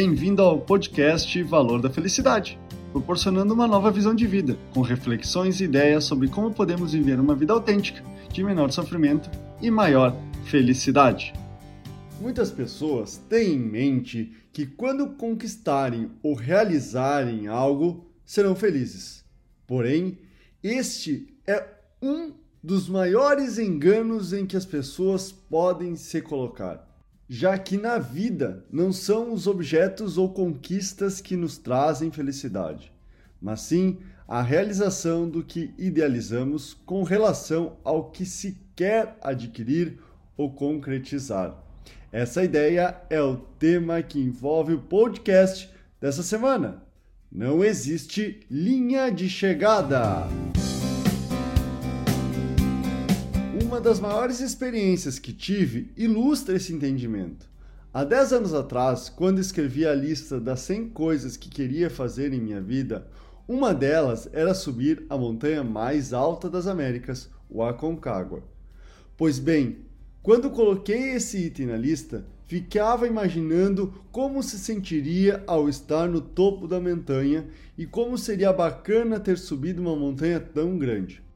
Bem-vindo ao podcast Valor da Felicidade, proporcionando uma nova visão de vida, com reflexões e ideias sobre como podemos viver uma vida autêntica, de menor sofrimento e maior felicidade. Muitas pessoas têm em mente que quando conquistarem ou realizarem algo, serão felizes. Porém, este é um dos maiores enganos em que as pessoas podem se colocar, já que na vida não são os objetos ou conquistas que nos trazem felicidade, mas sim a realização do que idealizamos com relação ao que se quer adquirir ou concretizar. Essa ideia é o tema que envolve o podcast dessa semana. Não existe linha de chegada. Uma das maiores experiências que tive ilustra esse entendimento. Há 10 anos atrás, quando escrevi a lista das 100 coisas que queria fazer em minha vida, uma delas era subir a montanha mais alta das Américas, o Aconcagua. Pois bem, quando coloquei esse item na lista, ficava imaginando como se sentiria ao estar no topo da montanha e como seria bacana ter subido uma montanha tão grande.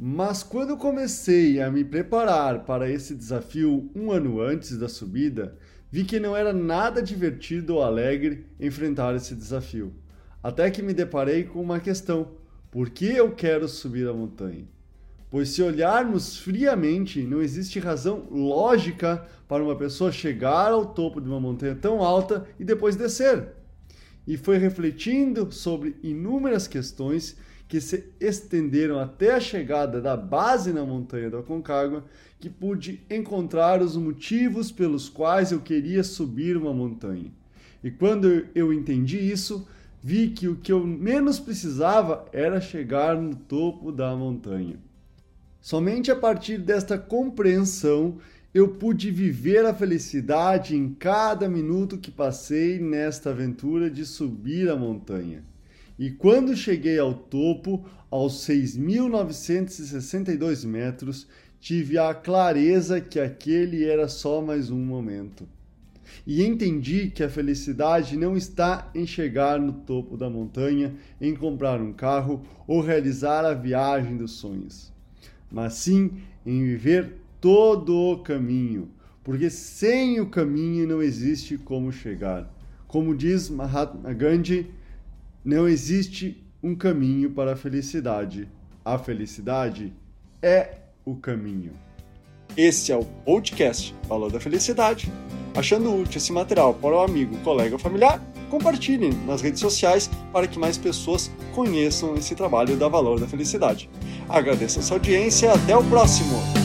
Mas quando comecei a me preparar para esse desafio um ano antes da subida, vi que não era nada divertido ou alegre enfrentar esse desafio. Até que me deparei com uma questão: por que eu quero subir a montanha? Pois se olharmos friamente, não existe razão lógica para uma pessoa chegar ao topo de uma montanha tão alta e depois descer. E foi refletindo sobre inúmeras questões que se estenderam até a chegada da base na montanha da Concagua que pude encontrar os motivos pelos quais eu queria subir uma montanha. E quando eu entendi isso, vi que o que eu menos precisava era chegar no topo da montanha. Somente a partir desta compreensão eu pude viver a felicidade em cada minuto que passei nesta aventura de subir a montanha. E quando cheguei ao topo, aos 6.962 metros, tive a clareza que aquele era só mais um momento. E entendi que a felicidade não está em chegar no topo da montanha, em comprar um carro ou realizar a viagem dos sonhos mas sim em viver todo o caminho, porque sem o caminho não existe como chegar. Como diz Mahatma Gandhi, não existe um caminho para a felicidade. A felicidade é o caminho. Esse é o podcast Valor da Felicidade. Achando útil esse material para o amigo, colega ou familiar, compartilhem nas redes sociais para que mais pessoas conheçam esse trabalho da Valor da Felicidade. Agradeço a sua audiência e até o próximo!